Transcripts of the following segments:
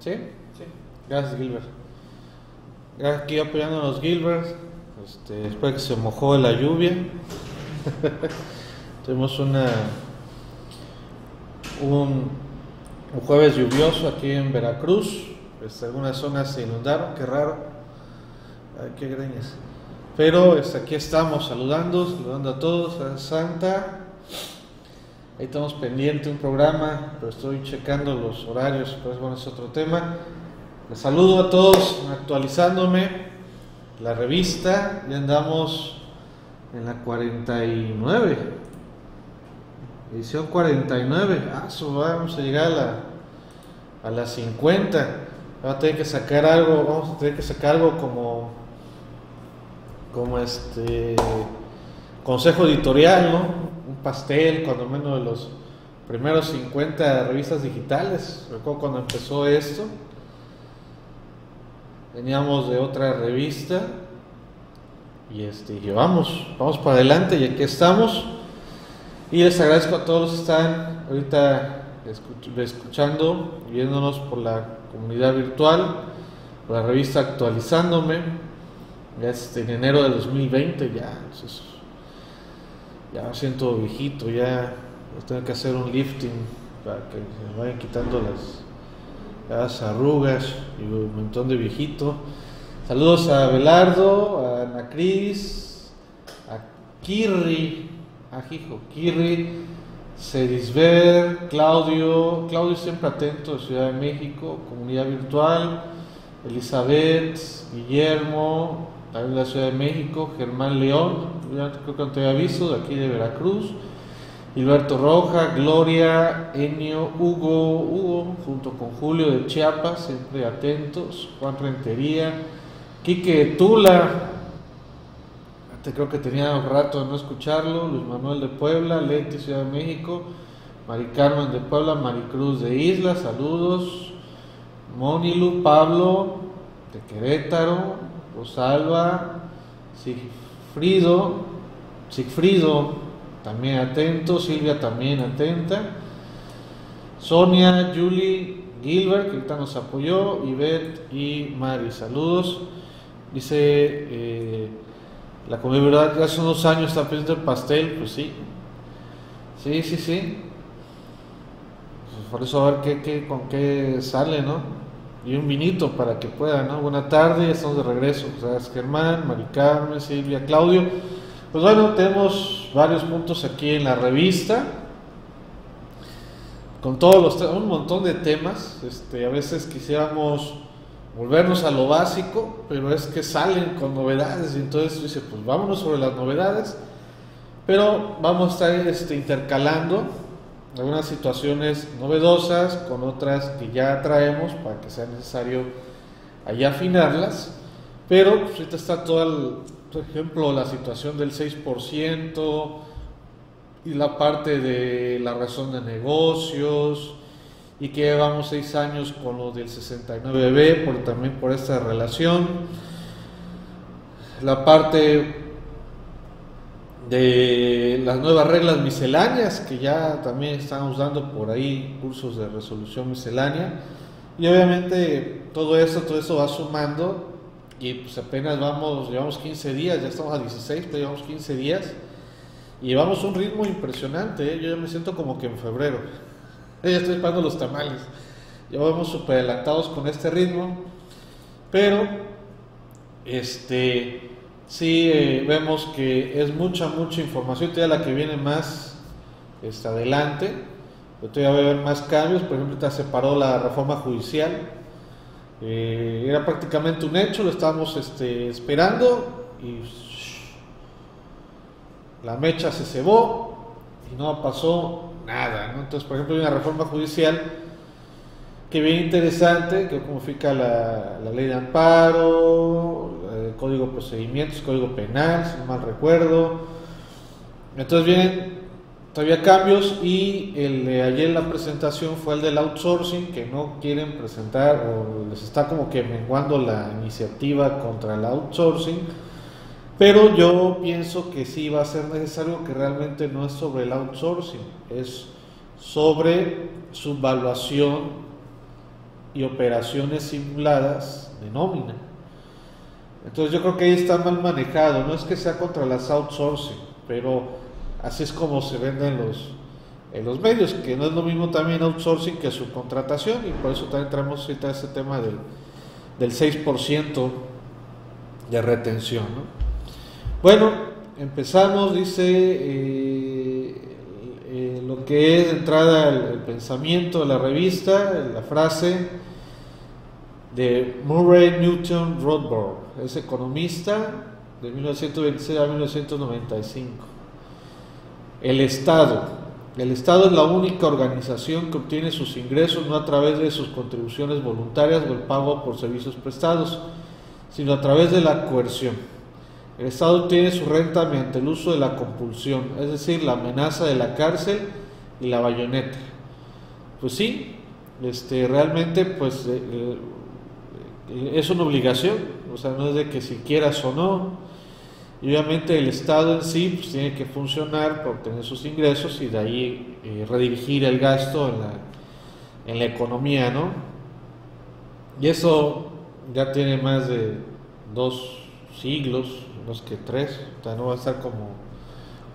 ¿Sí? Sí. Gracias, Gilbert. Gracias aquí apoyando a los Gilbert. Este, espero que se mojó la lluvia. Tuvimos una un, un jueves lluvioso aquí en Veracruz. Este, algunas zonas se inundaron, qué raro. Ay, qué greñas. Pero este, aquí estamos saludando, saludando a todos, a Santa. Ahí estamos pendiente un programa, pero estoy checando los horarios, pero bueno, es otro tema. Les saludo a todos, actualizándome la revista, ya andamos en la 49, edición 49, ah, vamos a llegar a la, a la 50, vamos a tener que sacar algo, vamos a tener que sacar algo como, como este consejo editorial, ¿no? Un pastel, cuando menos de los primeros 50 revistas digitales, recuerdo cuando empezó esto. Veníamos de otra revista y este, llevamos, vamos para adelante y aquí estamos. Y les agradezco a todos los que están ahorita escuch- escuchando viéndonos por la comunidad virtual, por la revista Actualizándome. Ya es en enero del 2020, ya, ya me siento viejito, ya tengo que hacer un lifting para que se me vayan quitando las, las arrugas y un montón de viejito. Saludos a Belardo, a Ana Cris, a Kirri, a Hijo, Kirri, Cedisber, Claudio, Claudio siempre atento de Ciudad de México, comunidad virtual, Elizabeth, Guillermo, también de la Ciudad de México, Germán León, ya creo que no te había visto, de aquí de Veracruz, Hilberto Roja, Gloria, Enio, Hugo, Hugo, junto con Julio de Chiapas, siempre atentos, Juan Rentería, Quique Tula, te creo que tenía un rato de no escucharlo, Luis Manuel de Puebla, Leti, Ciudad de México, Mari Carmen de Puebla, Maricruz de Isla, saludos, Monilu, Pablo de Querétaro, Rosalba, Sigfrido, Sigfrido, también atento, Silvia también atenta, Sonia, Julie, Gilbert, que ahorita nos apoyó, Ivette y Mari, saludos. Dice, eh, la comunidad ya hace unos años está pidiendo el pastel, pues sí, sí, sí, sí. Por eso a ver qué, qué, con qué sale, ¿no? Y un vinito para que pueda, ¿no? Buena tarde, estamos de regreso. Es Germán, Mari Carmen, Silvia, Claudio. Pues bueno, tenemos varios puntos aquí en la revista con todos los un montón de temas. Este, a veces quisiéramos volvernos a lo básico, pero es que salen con novedades y entonces dice, pues vámonos sobre las novedades, pero vamos a estar este, intercalando algunas situaciones novedosas con otras que ya traemos para que sea necesario allá afinarlas, pero pues, ahorita está todo el, por ejemplo, la situación del 6%, y la parte de la razón de negocios y que llevamos seis años con lo del 69B por, también por esta relación. La parte de las nuevas reglas misceláneas que ya también estamos dando por ahí cursos de resolución miscelánea y obviamente todo eso todo eso va sumando y pues apenas vamos llevamos 15 días ya estamos a 16 pero llevamos 15 días y llevamos un ritmo impresionante, ¿eh? yo ya me siento como que en febrero. Ya estoy esperando los tamales. Ya vamos súper adelantados con este ritmo. Pero, este, sí eh, vemos que es mucha, mucha información. Todavía la que viene más este, adelante. Todavía va a haber más cambios. Por ejemplo, se paró la reforma judicial. Eh, era prácticamente un hecho, lo estábamos este, esperando y la mecha se cebó y no pasó nada. Entonces, por ejemplo, hay una reforma judicial que bien interesante, que modifica la, la ley de amparo, código de procedimientos, código penal, si no mal recuerdo. Entonces vienen todavía cambios y el de ayer la presentación fue el del outsourcing, que no quieren presentar o les está como que menguando la iniciativa contra el outsourcing pero yo pienso que sí va a ser necesario que realmente no es sobre el outsourcing, es sobre su evaluación y operaciones simuladas de nómina. Entonces yo creo que ahí está mal manejado, no es que sea contra las outsourcing, pero así es como se venden los, en los medios, que no es lo mismo también outsourcing que subcontratación, y por eso también traemos ahorita ese tema del, del 6% de retención. Bueno, empezamos, dice eh, eh, lo que es entrada el, pensamiento de la revista, la frase de Murray Newton Rothbard, es economista de 1926 a 1995. El Estado el Estado es la única organización que obtiene sus ingresos no a través de sus contribuciones voluntarias o el pago por servicios prestados, sino a través de la coerción. El Estado obtiene su renta mediante el uso de la compulsión, es decir, la amenaza de la cárcel y la bayoneta. Pues sí, este, realmente pues eh, eh, es una obligación, o sea, no es de que si quieras o no, y obviamente el Estado en sí pues, tiene que funcionar para obtener sus ingresos y de ahí eh, redirigir el gasto en la, en la economía, ¿no? Y eso ya tiene más de dos siglos, unos que tres, o sea, no va a estar como,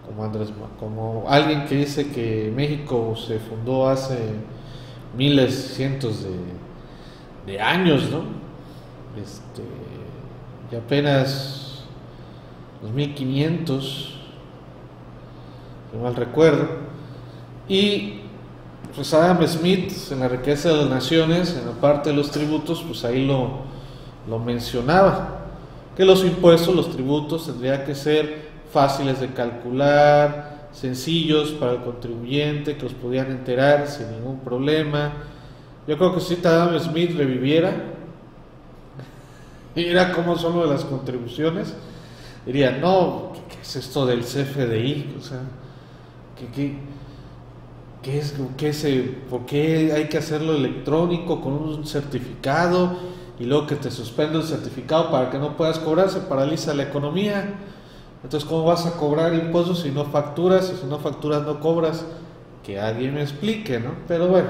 como Andrés, como alguien que dice que México se fundó hace miles, cientos de, de años, ¿no? Este, apenas 2500, si mal recuerdo. Y pues Adam Smith en la riqueza de las naciones, en la parte de los tributos, pues ahí lo, lo mencionaba, que los impuestos, los tributos tendrían que ser fáciles de calcular, sencillos para el contribuyente, que los podían enterar sin ningún problema. Yo creo que si Adam Smith reviviera, era como son de las contribuciones, diría, no, ¿qué, es esto del CFDI? O sea, ¿qué, qué, es, qué es, ¿por qué hay que hacerlo electrónico con un certificado y luego que te suspende el certificado para que no puedas cobrar? Se paraliza la economía. Entonces, ¿cómo vas a cobrar impuestos si no facturas? Y si no facturas, no cobras. Que alguien me explique, ¿no? Pero bueno,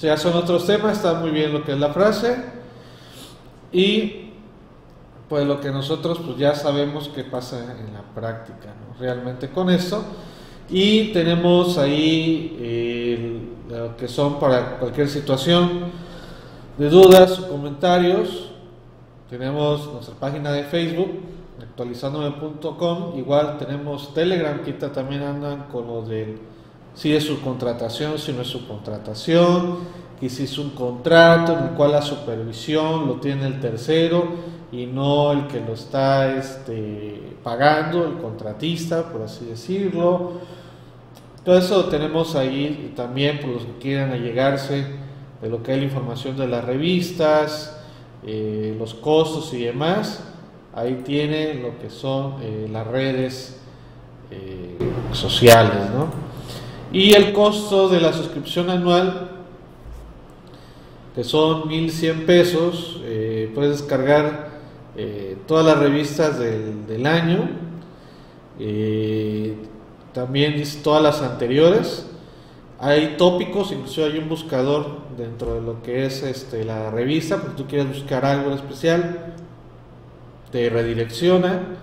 ya son otros temas, está muy bien lo que es la frase. Y pues lo que nosotros pues ya sabemos que pasa en la práctica, realmente con esto. Y tenemos ahí lo que son para cualquier situación de dudas o comentarios. Tenemos nuestra página de Facebook, actualizandome.com. Igual tenemos Telegram, que también andan con lo del si es su contratación, si no es su es un contrato en el cual la supervisión lo tiene el tercero y no el que lo está este, pagando, el contratista, por así decirlo. Todo eso tenemos ahí también por los que quieran allegarse de lo que es la información de las revistas, eh, los costos y demás. Ahí tiene lo que son eh, las redes eh, sociales. ¿no? Y el costo de la suscripción anual, que son 1.100 pesos, puedes descargar eh, todas las revistas del, año, eh, también todas las anteriores. Hay tópicos, incluso hay un buscador dentro de lo que es este, la revista, porque tú quieres buscar algo en especial, te redirecciona.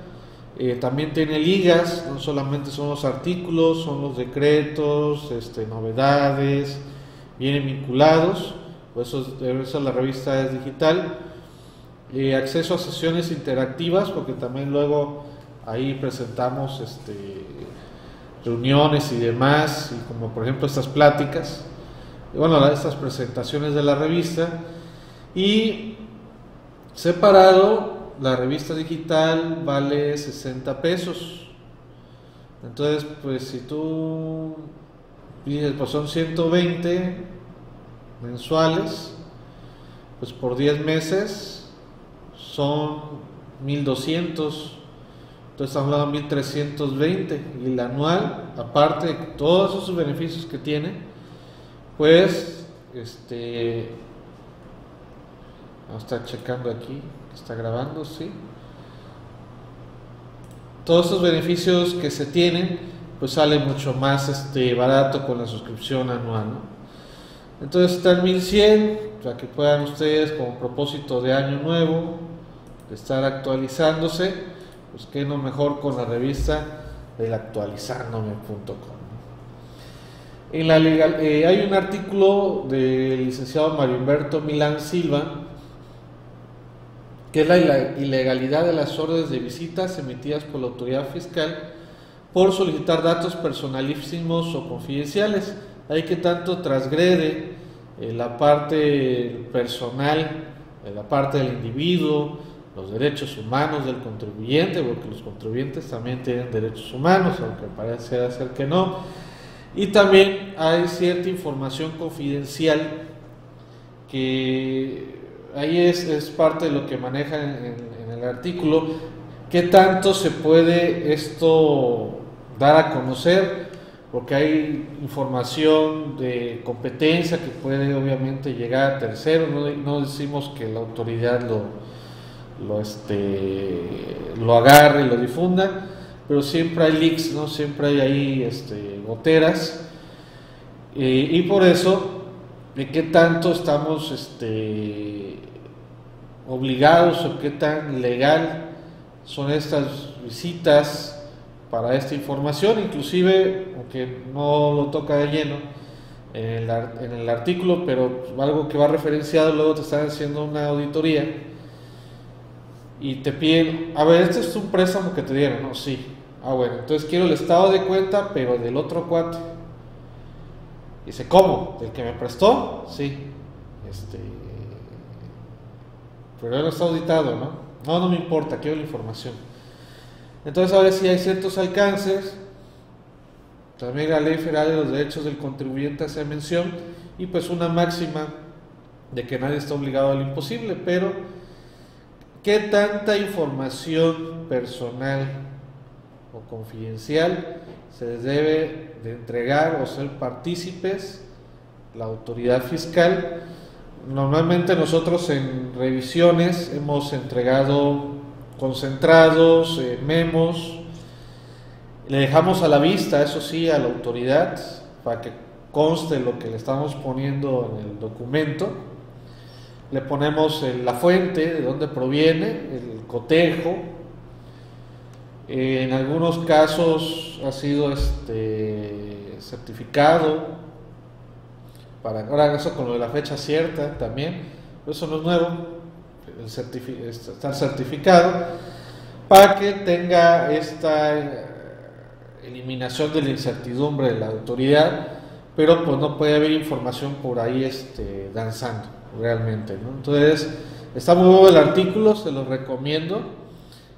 Eh, también tiene ligas, no solamente son los artículos, son los decretos, este, novedades, vienen vinculados, por eso, la revista es digital. Acceso a sesiones interactivas, porque también luego ahí presentamos este, reuniones y demás, y como por ejemplo estas pláticas, y bueno, estas presentaciones de la revista, y separado, la revista digital vale 60 pesos. Entonces, pues si tú pides, pues son 120 mensuales, pues por 10 meses son 1200, entonces estamos hablando de 1320 y el anual, aparte de todos esos beneficios que tiene, pues este vamos a estar checando aquí, está grabando, sí. Todos esos beneficios que se tienen, pues sale mucho más este barato con la suscripción anual, Entonces está el 1100, para que puedan ustedes como propósito de año nuevo, estar actualizándose, pues que no mejor con la revista del actualizandome.com. En la legal, eh, hay un artículo del licenciado Mario Humberto Milán Silva, que es la ilegalidad de las órdenes de visitas emitidas por la autoridad fiscal por solicitar datos personalísimos o confidenciales. Hay que tanto transgrede eh, la parte personal, eh, la parte del individuo, los derechos humanos del contribuyente, porque los contribuyentes también tienen derechos humanos, aunque parece ser que no y también hay cierta información confidencial que ahí es, es parte de lo que maneja en, en, el artículo. ¿Qué tanto se puede esto dar a conocer? Porque hay información de competencia que puede obviamente llegar a terceros, no, decimos que la autoridad lo, lo, este, lo agarre y lo difunda, pero siempre hay leaks, ¿no? Siempre hay ahí este, goteras. y por eso, ¿de qué tanto estamos este, obligados o qué tan legal son estas visitas para esta información? Inclusive, aunque no lo toca de lleno en el, artículo, pero algo que va referenciado, luego te están haciendo una auditoría y te piden, a ver, este es un préstamo que te dieron, ¿no? Sí, Ah, bueno, entonces quiero el estado de cuenta, pero del otro cuate. Dice, ¿cómo? ¿Del que me prestó? Sí. Este. Pero él no está auditado, ¿no? No, no me importa, quiero la información. Entonces, ahora sí hay ciertos alcances. También la ley federal de los derechos del contribuyente hace mención. Y pues una máxima de que nadie está obligado al imposible. Pero, ¿qué tanta información personal o confidencial, se debe de entregar o ser partícipes la autoridad fiscal. Normalmente nosotros en revisiones hemos entregado concentrados, eh, memos, le dejamos a la vista, eso sí, a la autoridad para que conste lo que le estamos poniendo en el documento. Le ponemos la fuente, de dónde proviene, el cotejo, en algunos casos ha sido este, certificado, para ahora eso con lo de la fecha cierta también, eso no es nuevo, estar certificado, para que tenga esta eh, eliminación de la incertidumbre de la autoridad, pero pues no puede haber información por ahí este, danzando realmente. Entonces, está muy bueno el artículo, se lo recomiendo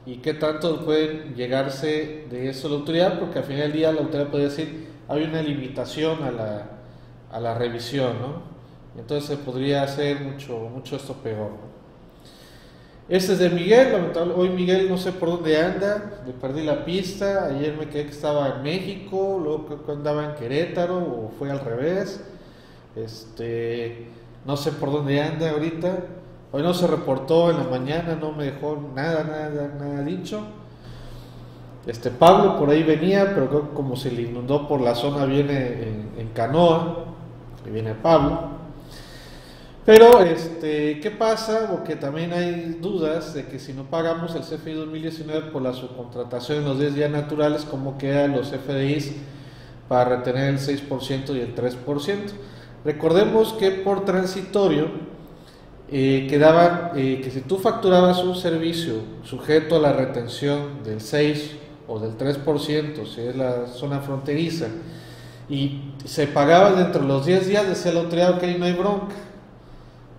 y qué tanto pueden llegarse de eso la autoridad, porque al final del día la autoridad puede decir, hay una limitación a la, a la revisión. Entonces se podría hacer mucho, mucho esto peor. Este es de Miguel, hoy Miguel no sé por dónde anda, le perdí la pista, ayer me quedé que estaba en México, luego que andaba en Querétaro o fue al revés, este, no sé por dónde anda ahorita, Hoy no se reportó en la mañana, no me dejó nada, nada, nada dicho. Este Pablo por ahí venía, pero como se le inundó por la zona, viene en, canoa, viene Pablo. Pero, este, ¿qué pasa? Porque también hay dudas de que si no pagamos el CFI 2019 por la subcontratación en los 10 días naturales, ¿cómo quedan los FDIs para retener el 6% y el 3%? Recordemos que por transitorio, eh, quedaba eh, que si tú facturabas un servicio sujeto a la retención del 6 o del 3%, si es la zona fronteriza, y se pagaba dentro de los 10 días, decía la autoridad, ok, no hay bronca,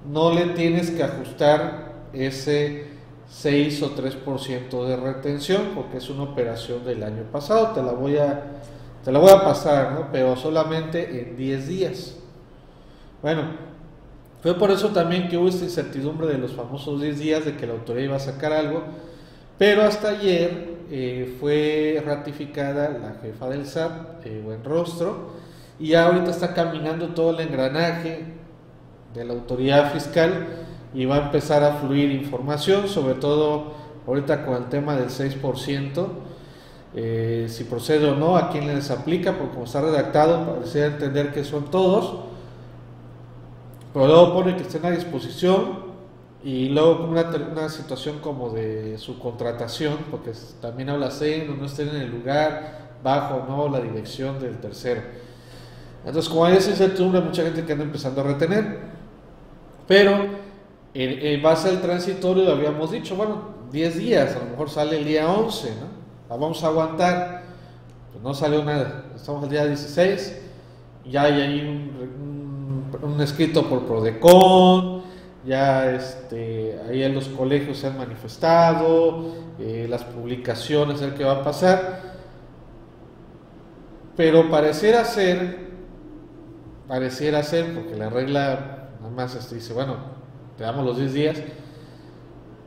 no le tienes que ajustar ese 6 o 3% de retención porque es una operación del año pasado, te la voy a, te la voy a pasar, ¿no? pero solamente en 10 días. Bueno, fue por eso también que hubo esta incertidumbre de los famosos 10 días de que la autoridad iba a sacar algo, pero hasta ayer eh, fue ratificada la jefa del SAT, eh, Buen Rostro, y ya ahorita está caminando todo el engranaje de la autoridad fiscal y va a empezar a fluir información, sobre todo ahorita con el tema del 6%, eh, si procede o no, a quién les aplica, porque como está redactado, parecía entender que son todos pero luego pone que estén a disposición y luego una, una situación como de su contratación, porque también habla C, no estén en el lugar bajo no la dirección del tercero. Entonces, como hay esa incertidumbre, mucha gente que anda empezando a retener. Pero en, base al transitorio habíamos dicho, bueno, 10 días, a lo mejor sale el día 11, ¿no? La vamos a aguantar. Pues no salió nada. Estamos el día 16, ya hay ahí un, un, escrito por Prodecon, ya este, ahí en los colegios se han manifestado, eh, las publicaciones, el que va a pasar. Pero pareciera ser, pareciera ser, porque la regla nada este, dice, bueno, te damos los 10 días.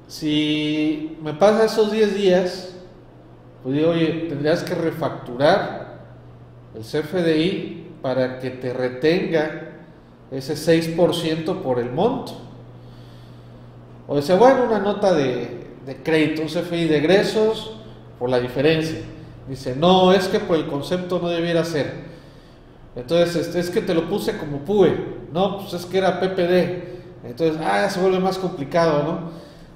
Si me pasa esos 10 días, pues digo, oye, tendrías que refacturar el CFDI para que te retenga ese 6% por el monto. O dice, bueno, una nota de, crédito, un CFI de egresos por la diferencia. Dice, no, es que por el concepto no debiera ser. Entonces, este, es que te lo puse como PUE. No, pues es que era PPD. Entonces, ah, se vuelve más complicado, ¿no?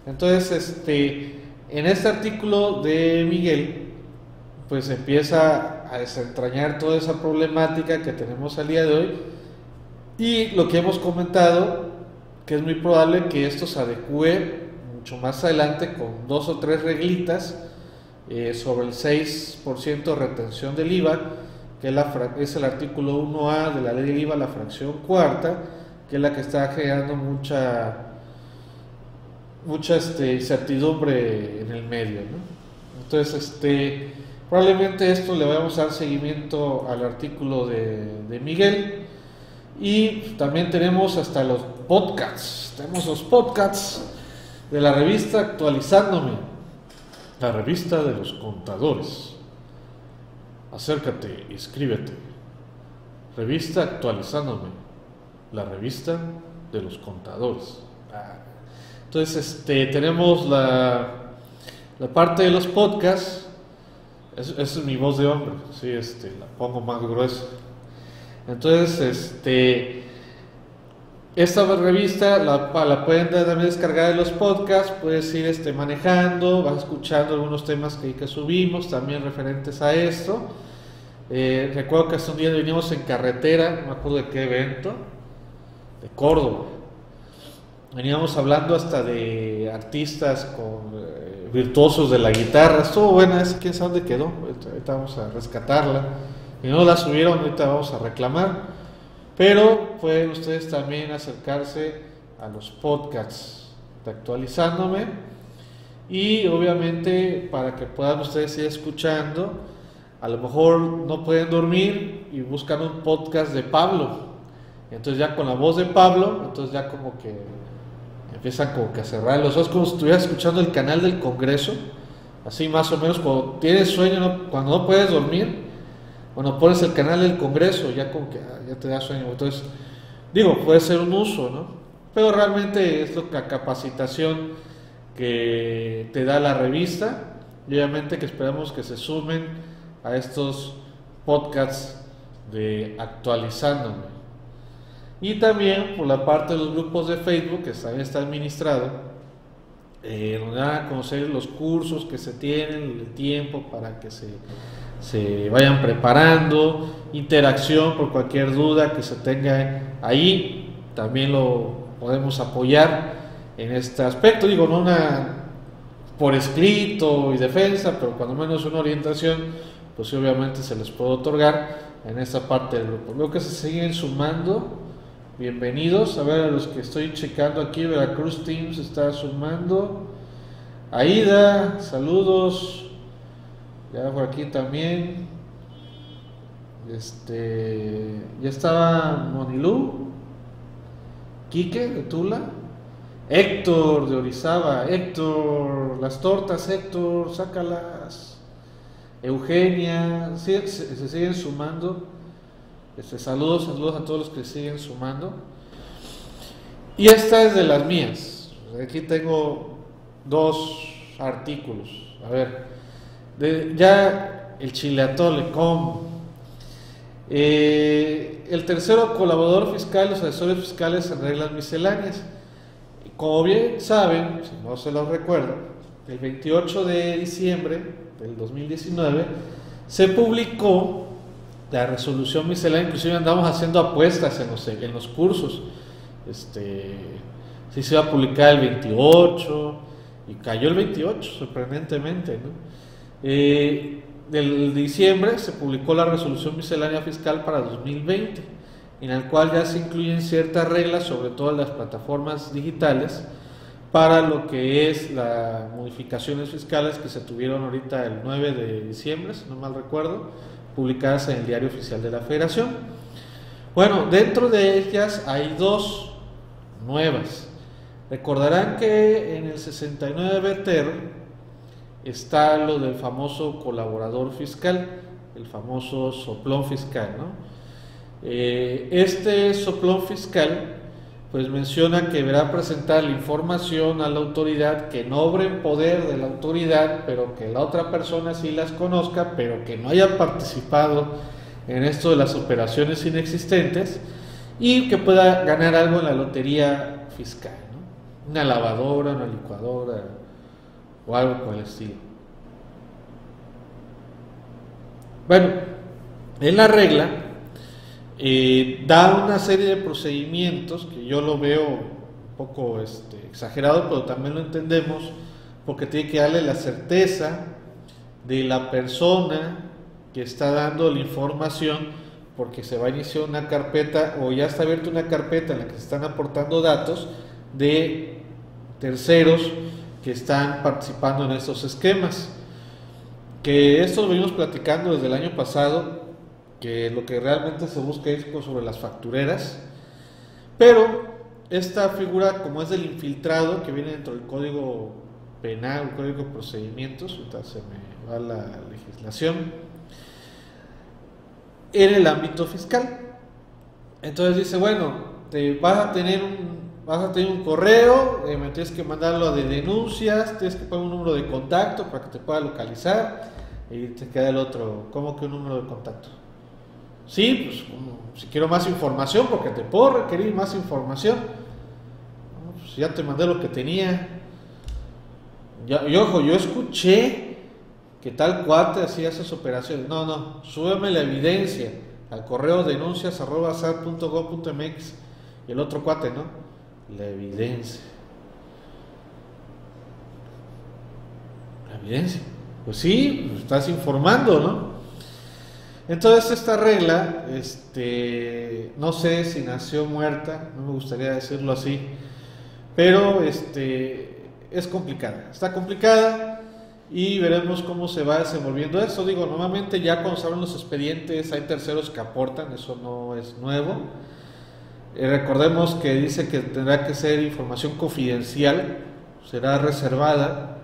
Entonces, este, en este artículo de Miguel, pues empieza a desentrañar toda esa problemática que tenemos al día de hoy. Y lo que hemos comentado que es muy probable que esto se adecue mucho más adelante con dos o tres reglitas eh, sobre el 6% de retención del IVA, que es, el artículo 1A de la ley del IVA, la fracción cuarta, que es la que está generando mucha, mucha este, incertidumbre en el medio. Entonces, este, probablemente esto le vamos a dar seguimiento al artículo de, de Miguel. Y también tenemos hasta los podcasts. Tenemos los podcasts de la revista Actualizándome, la revista de los contadores. Acércate, inscríbete. Revista Actualizándome, la revista de los contadores. Ah. Entonces, este, tenemos la, la parte de los podcasts. Esa es mi voz de hombre, sí, este, la pongo más gruesa. Entonces, este, esta revista la, la pueden también descargar de los podcasts, puedes ir este, manejando, vas escuchando algunos temas que, subimos también referentes a esto. Eh, recuerdo que hace un día vinimos en carretera, no me acuerdo de qué evento, de Córdoba. Veníamos hablando hasta de artistas con eh, virtuosos de la guitarra. Estuvo buena, esa quién sabe dónde quedó. Ahorita vamos a rescatarla y no la subieron, ahorita vamos a reclamar. Pero pueden ustedes también acercarse a los podcasts de actualizándome. Y obviamente para que puedan ustedes ir escuchando, a lo mejor no pueden dormir y buscan un podcast de Pablo. Entonces ya con la voz de Pablo, entonces ya como que empiezan como que a cerrar los ojos como si estuvieras escuchando el canal del Congreso, así más o menos cuando tienes sueño, cuando no puedes dormir, bueno, pones el canal del Congreso, ya como que ah, ya te da sueño. Entonces, digo, puede ser un uso, ¿no? Pero realmente es la capacitación que te da la revista y obviamente que esperamos que se sumen a estos podcasts de actualizándome. Y también por la parte de los grupos de Facebook que también está administrado, eh, donde van a conocer los cursos que se tienen, el tiempo para que se se vayan preparando, interacción por cualquier duda que se tenga ahí, también lo podemos apoyar en este aspecto, digo, no una por escrito y defensa, pero cuando menos una orientación, pues obviamente se les puede otorgar en esta parte del grupo. Veo que se siguen sumando, bienvenidos, a ver a los que estoy checando aquí, Veracruz Teams está sumando, Aida, saludos, ya por aquí también. Este. Ya estaba Monilú. Quique de Tula. Héctor de Orizaba. Héctor, las tortas, Héctor, sácalas. Eugenia. se, siguen sumando. Este, saludos, saludos a todos los que siguen sumando. Y esta es de las mías. Aquí tengo dos artículos. A ver ya el chile atole. Eh, el tercero, colaborador fiscal, los asesores fiscales en reglas misceláneas. Como bien saben, si no se los recuerdo, el 28 de diciembre del 2019 se publicó la resolución miscelánea, inclusive andamos haciendo apuestas en los, en los cursos. Este, sí se iba a publicar el 28 y cayó el 28, sorprendentemente. ¿no? Eh, diciembre se publicó la resolución miscelánea fiscal para 2020, en la cual ya se incluyen ciertas reglas, sobre todo en las plataformas digitales, para lo que es las modificaciones fiscales que se tuvieron ahorita el 9 de diciembre, si no mal recuerdo, publicadas en el Diario Oficial de la Federación. Bueno, dentro de ellas hay dos nuevas. Recordarán que en el 69 BTR está lo del famoso colaborador fiscal, el famoso soplón fiscal. ¿no? Eh, este soplón fiscal pues menciona que deberá presentar la información a la autoridad que no obre en poder de la autoridad, pero que la otra persona sí las conozca, pero que no haya participado en esto de las operaciones inexistentes y que pueda ganar algo en la lotería fiscal, ¿no? una lavadora, una licuadora, o algo con el estilo. Bueno, en la regla eh, da una serie de procedimientos que yo lo veo un poco este, exagerado, pero también lo entendemos porque tiene que darle la certeza de la persona que está dando la información porque se va a iniciar una carpeta o ya está abierta una carpeta en la que se están aportando datos de terceros que están participando en estos esquemas. Que esto lo venimos platicando desde el año pasado, que lo que realmente se busca es sobre las factureras, pero esta figura, como es del infiltrado, que viene dentro del código penal, el código de procedimientos, se me va la legislación, en el ámbito fiscal. Entonces dice, bueno, te vas a tener un vas a tener un correo, eh, me tienes que mandarlo de denuncias, tienes que poner un número de contacto para que te pueda localizar y te queda el otro, ¿cómo que un número de contacto? Sí, pues si quiero más información, porque te puedo requerir más información. Pues, ya te mandé lo que tenía. y ojo, yo escuché que tal cuate hacía esas operaciones. No, no, súbeme la evidencia al correo denuncias arroba mx y el otro cuate, ¿no? La evidencia. La evidencia. Pues sí, pues estás informando, ¿no? Entonces esta regla, este, no sé si nació muerta, no me gustaría decirlo así, pero este, es complicada, está complicada y veremos cómo se va desenvolviendo eso. Digo, normalmente ya cuando se abren los expedientes hay terceros que aportan, eso no es nuevo eh, recordemos que dice que tendrá que ser información confidencial, será reservada,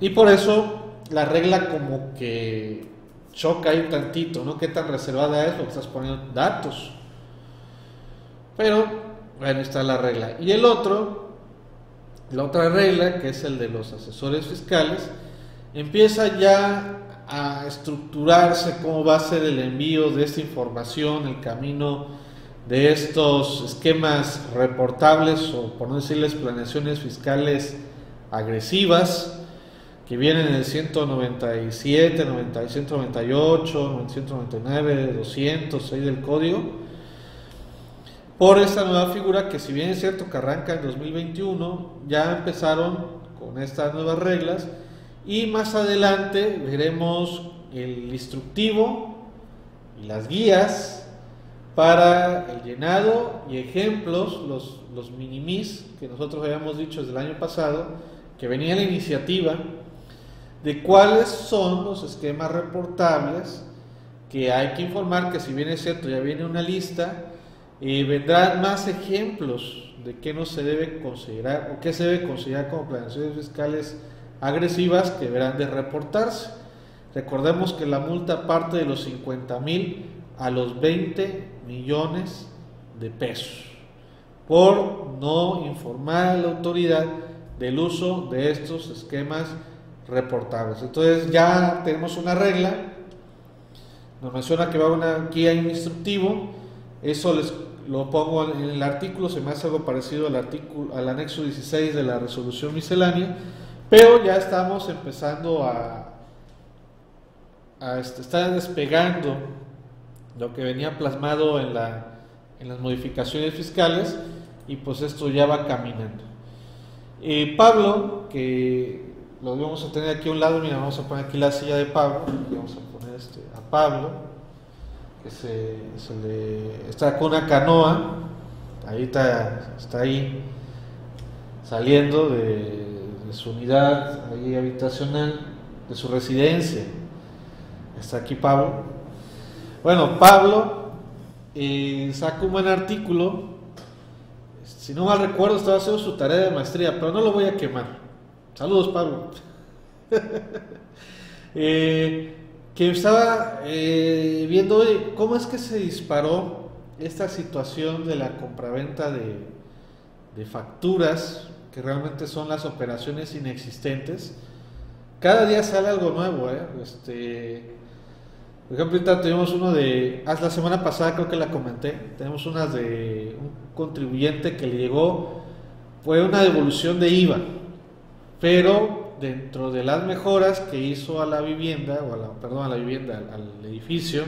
y por eso la regla como que choca ahí un tantito, ¿no? ¿Qué tan reservada es? Porque estás poniendo datos. Pero, bueno, está la regla. Y el otro, la otra regla, que es el de los asesores fiscales, empieza ya a estructurarse cómo va a ser el envío de esta información, el camino de estos esquemas reportables o por no decirles planeaciones fiscales agresivas que vienen en el 197, 198, 199, 206 del código, por esta nueva figura que si bien es cierto que arranca en 2021, ya empezaron con estas nuevas reglas y más adelante veremos el instructivo y las guías para el llenado y ejemplos, los, los minimis que nosotros habíamos dicho desde el año pasado, que venía la iniciativa de cuáles son los esquemas reportables que hay que informar, que si bien es cierto, ya viene una lista, y vendrán más ejemplos de qué no se debe considerar o qué se debe considerar como planeaciones fiscales agresivas que deberán de reportarse. Recordemos que la multa parte de los 50 mil a los 20 millones de pesos por no informar a la autoridad del uso de estos esquemas reportables. Entonces ya tenemos una regla nos menciona que va una guía instructivo, eso les lo pongo en el artículo, se me hace algo parecido al artículo, al anexo 16 de la resolución miscelánea, pero ya estamos empezando a, a este, estar despegando lo que venía plasmado en, la, en las modificaciones fiscales y pues esto ya va caminando. Eh, Pablo, que lo vamos a tener aquí a un lado, mira, vamos a poner aquí la silla de Pablo, vamos a poner este, a Pablo, que se, le, está con una canoa, ahí está, está ahí saliendo de, su unidad habitacional, de su residencia. Está aquí Pablo. Bueno, Pablo eh, un buen artículo si no mal recuerdo, estaba haciendo su tarea de maestría, pero no lo voy a quemar. Saludos, Pablo. Eh, que estaba eh, viendo cómo es que se disparó esta situación de la compraventa de, de facturas, que realmente son las operaciones inexistentes. Cada día sale algo nuevo, ¿eh? Este, por ejemplo, ahorita tenemos uno de, ah, la semana pasada creo que la comenté, tenemos una de un contribuyente que le llegó, fue una devolución de IVA, pero dentro de las mejoras que hizo a la vivienda, o a la, perdón, a la vivienda, al, edificio,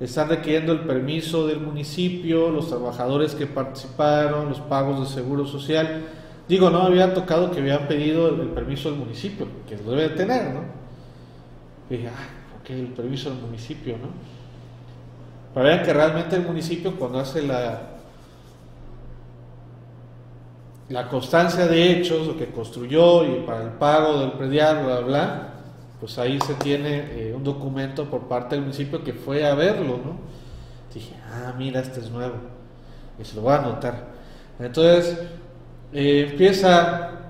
están requiriendo el permiso del municipio, los trabajadores que participaron, los pagos de seguro social. Digo, no había tocado que habían pedido el, permiso del municipio, que lo debe tener, ¿no? Y dije, ah, que el permiso del municipio, ¿no? Para ver que realmente el municipio cuando hace la, la constancia de hechos, lo que construyó y para el pago del predial, bla, bla, pues ahí se tiene eh, un documento por parte del municipio que fue a verlo, ¿no? Dije, ah, mira, este es nuevo, y se lo voy a anotar. Entonces, eh, empieza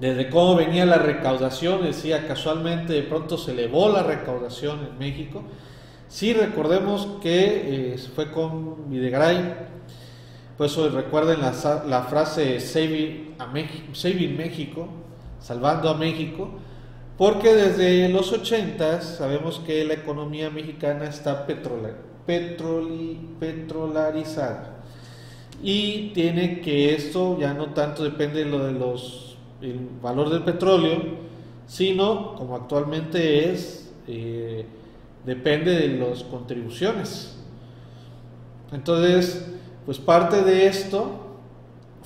desde cómo venía la recaudación, decía casualmente de pronto se elevó la recaudación en México. Sí, recordemos que eh, fue con Videgaray, por eso recuerden la, frase Saving, a México, salvando a México, porque desde los 80 sabemos que la economía mexicana está petrolar, petrolarizada y tiene que esto ya no tanto depende de lo de los el valor del petróleo, sino como actualmente es, eh, depende de las contribuciones. Entonces, pues parte de esto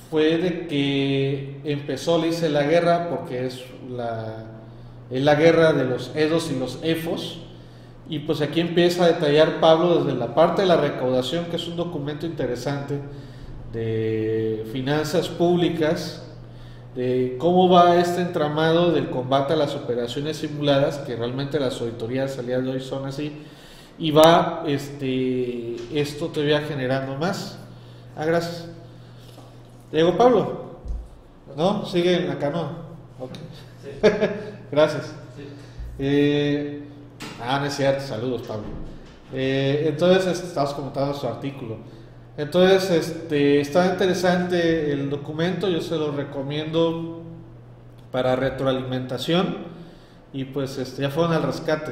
fue de que empezó, le hice la guerra, porque es la, es la guerra de los edos y los efos, y pues aquí empieza a detallar Pablo desde la parte de la recaudación, que es un documento interesante de finanzas públicas, de cómo va este entramado del combate a las operaciones simuladas, que realmente las auditorías al de hoy son así, y va este, esto todavía generando más. Ah, gracias. Diego Pablo, ¿no? Sigue en la canoa. gracias. Eh, ah, no es cierto, saludos Pablo. Eh, entonces, estamos comentando su artículo. Entonces, este, está interesante el documento, yo se lo recomiendo para retroalimentación y pues este, ya fueron al rescate.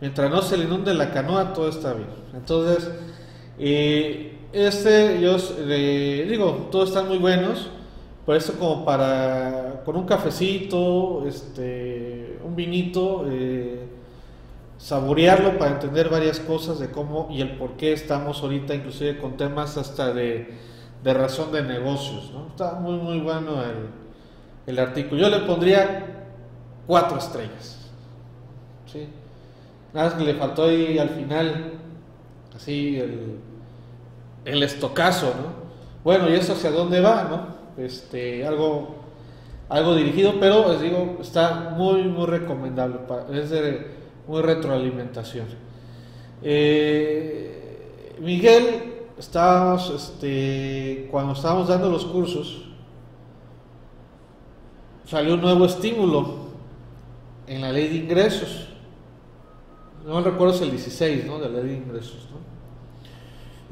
Mientras no se le inunde la canoa, todo está bien. Entonces, eh, este, yo eh, digo, todos están muy buenos, por eso como para, con un cafecito, este, un vinito, eh, saborearlo para entender varias cosas de cómo y el por qué estamos ahorita inclusive con temas hasta de, de razón de negocios. ¿no? Está muy muy bueno el, el, artículo. Yo le pondría cuatro estrellas. ¿sí? Nada más que le faltó ahí al final así el, el estocazo, ¿no? Bueno, y eso hacia dónde va, ¿no? Este, algo, algo dirigido, pero les digo, está muy, muy recomendable. Es de, muy retroalimentación. Eh, Miguel, estábamos, este, cuando estábamos dando los cursos, salió un nuevo estímulo en la ley de ingresos. No recuerdo si el 16, ¿no? De la ley de ingresos, ¿no?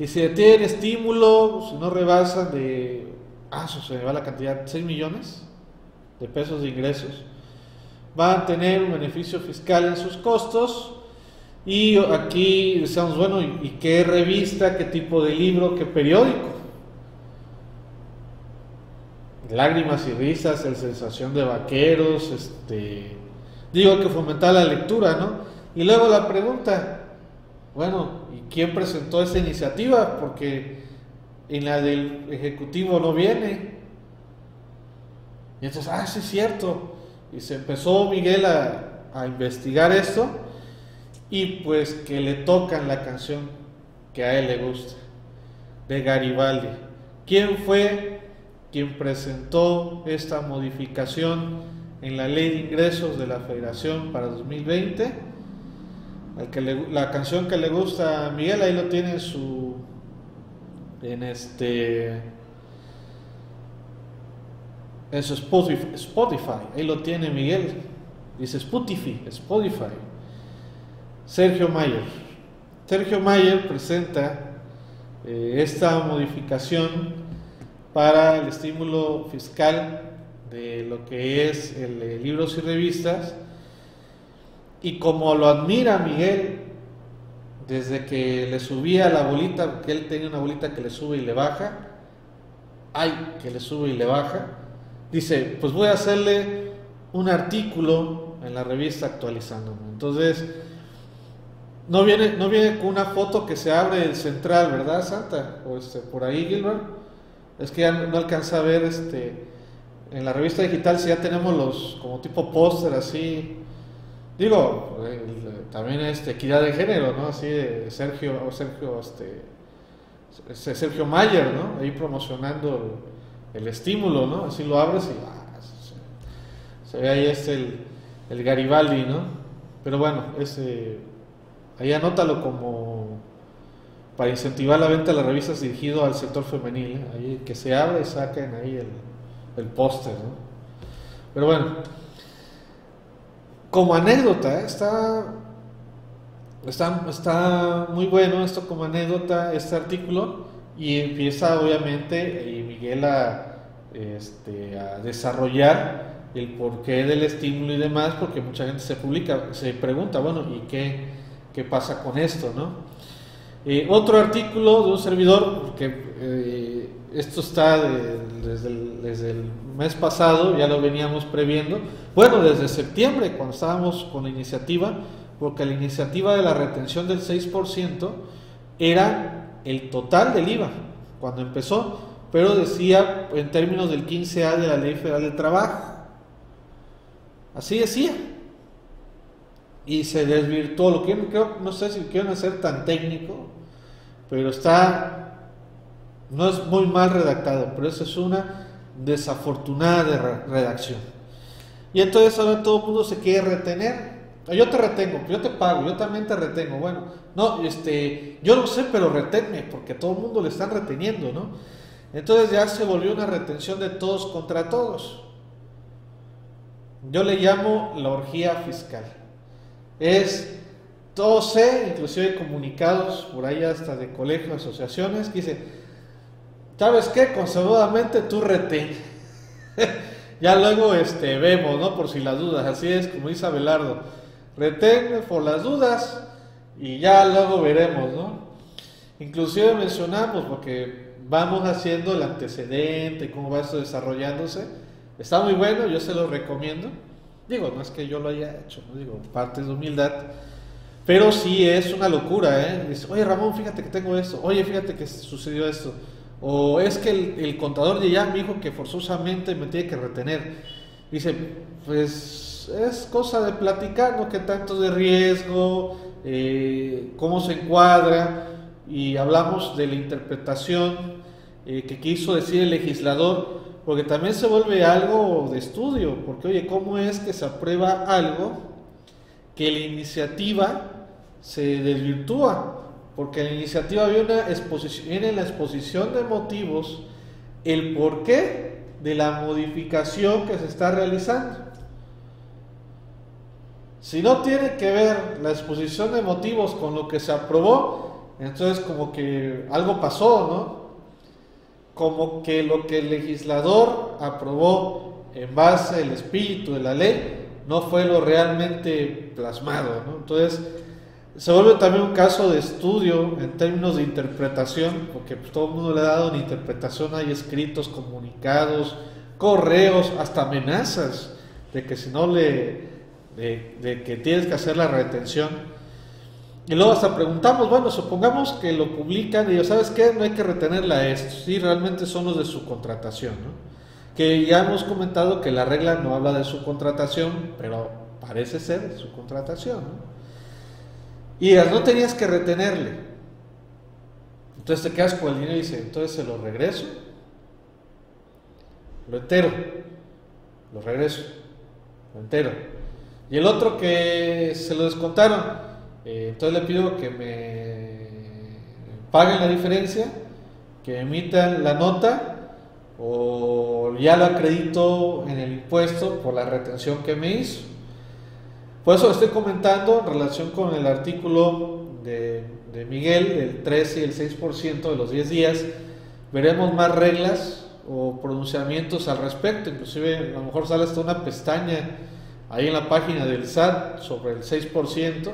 Y si tiene estímulo, si no rebasan de, ah, se me va la cantidad, 6 millones de pesos de ingresos van a tener un beneficio fiscal en sus costos Y aquí decíamos, bueno, ¿y qué revista, qué tipo de libro, qué periódico? Lágrimas y risas, el sensación de vaqueros, este, digo que fomentar la lectura, ¿no? Y luego la pregunta, bueno, ¿y quién presentó esa iniciativa? Porque en la del Ejecutivo no viene. Y entonces, ah, sí es cierto. Y se empezó Miguel a, a investigar esto y pues que le tocan la canción que a él le gusta, de Garibaldi. ¿Quién fue quien presentó esta modificación en la ley de ingresos de la federación para 2020? que la canción que le gusta a Miguel, ahí lo tiene en su, en este, en su Spotify, Spotify, ahí lo tiene Miguel, dice Spotify, Spotify. Sergio Mayer. Sergio Mayer presenta eh, esta modificación para el estímulo fiscal de lo que es eh, libros y revistas y como lo admira Miguel desde que le subía la bolita, porque él tenía una bolita que le sube y le baja, hay que le sube y le baja, dice, pues voy a hacerle un artículo en la revista actualizándome. Entonces, no viene, no viene con una foto que se abre el central, ¿verdad, Santa? O este, por ahí, Gilbert. Es que ya no alcanza a ver este en la revista digital si ya tenemos los como tipo póster así. Digo, también este equidad de género, ¿no? Así de Sergio Sergio este Sergio Mayer, ¿no? Ahí promocionando el, estímulo, ¿no? Así lo abres y ah, se, ve ahí este el, el Garibaldi, ¿no? Pero bueno, ese Ahí anótalo como para incentivar la venta de las revistas dirigido al sector femenil. ¿eh? Ahí que se abre y saquen ahí el, el póster. Pero bueno, como anécdota, ¿eh? está, está, está muy bueno esto como anécdota, este artículo, y empieza obviamente Miguel a, este, a desarrollar el porqué del estímulo y demás, porque mucha gente se publica, se pregunta, bueno, ¿y qué? qué pasa con esto, ¿no? Eh, otro artículo de un servidor, que eh, esto está desde, el, mes pasado, ya lo veníamos previendo, bueno, desde septiembre, cuando estábamos con la iniciativa, porque la iniciativa de la retención del 6% era el total del IVA cuando empezó, pero decía en términos del 15A de la Ley Federal del Trabajo. Así decía y se desvirtuó. Lo que creo, no sé si quieren hacer tan técnico, pero está, no es muy mal redactado, pero eso es una desafortunada redacción. Y entonces ahora todo el mundo se quiere retener. Yo te retengo, yo te pago, yo también te retengo. Bueno, no, este, yo lo sé, pero reténme, porque todo el mundo le están reteniendo, ¿no? Entonces ya se volvió una retención de todos contra todos. Yo le llamo la orgía fiscal. Es, todo sé, inclusive comunicados por ahí hasta de colegios, asociaciones, que dice, ¿sabes qué? Conservadamente tú retén. ya luego este, vemos, ¿no? Por si las dudas, así es como dice Abelardo, retén por las dudas y ya luego veremos, ¿no? Inclusive mencionamos, porque vamos haciendo el antecedente, cómo va esto desarrollándose. Está muy bueno, yo se lo recomiendo. Digo, no es que yo lo haya hecho, no digo, parte de humildad. Pero sí es una locura, ¿eh? Dice, oye Ramón, fíjate que tengo esto, oye, fíjate que sucedió esto. O es que el, contador de ya me dijo que forzosamente me tiene que retener. Dice, pues es cosa de platicar, ¿no? ¿Qué tanto de riesgo? Eh, ¿Cómo se encuadra? Y hablamos de la interpretación eh, que quiso decir el legislador porque también se vuelve algo de estudio, porque oye, ¿cómo es que se aprueba algo que la iniciativa se desvirtúa? Porque la iniciativa viene, una exposición, viene en la exposición de motivos el porqué de la modificación que se está realizando. Si no tiene que ver la exposición de motivos con lo que se aprobó, entonces como que algo pasó, ¿no? como que lo que el legislador aprobó en base al espíritu de la ley no fue lo realmente plasmado. Entonces, Se vuelve también un caso de estudio en términos de interpretación, porque pues, todo el mundo le ha dado una interpretación, hay escritos, comunicados, correos, hasta amenazas de que si no le, de, que tienes que hacer la retención. Y luego hasta preguntamos, bueno, supongamos que lo publican y yo, ¿sabes qué? No hay que retenerla a esto, si realmente son los de su contratación, ¿no? Que ya hemos comentado que la regla no habla de su contratación, pero parece ser su contratación, ¿no? Y no tenías que retenerle. Entonces te quedas con el dinero y dice, entonces se lo regreso. Lo entero. Lo regreso. Lo entero. Y el otro que se lo descontaron. Eh, entonces le pido que me paguen la diferencia, que emitan la nota o ya lo acredito en el impuesto por la retención que me hizo. Por eso estoy comentando en relación con el artículo de, Miguel, del 13 y el 6% de los 10 días. Veremos más reglas o pronunciamientos al respecto. Inclusive a lo mejor sale hasta una pestaña ahí en la página del SAT sobre el 6%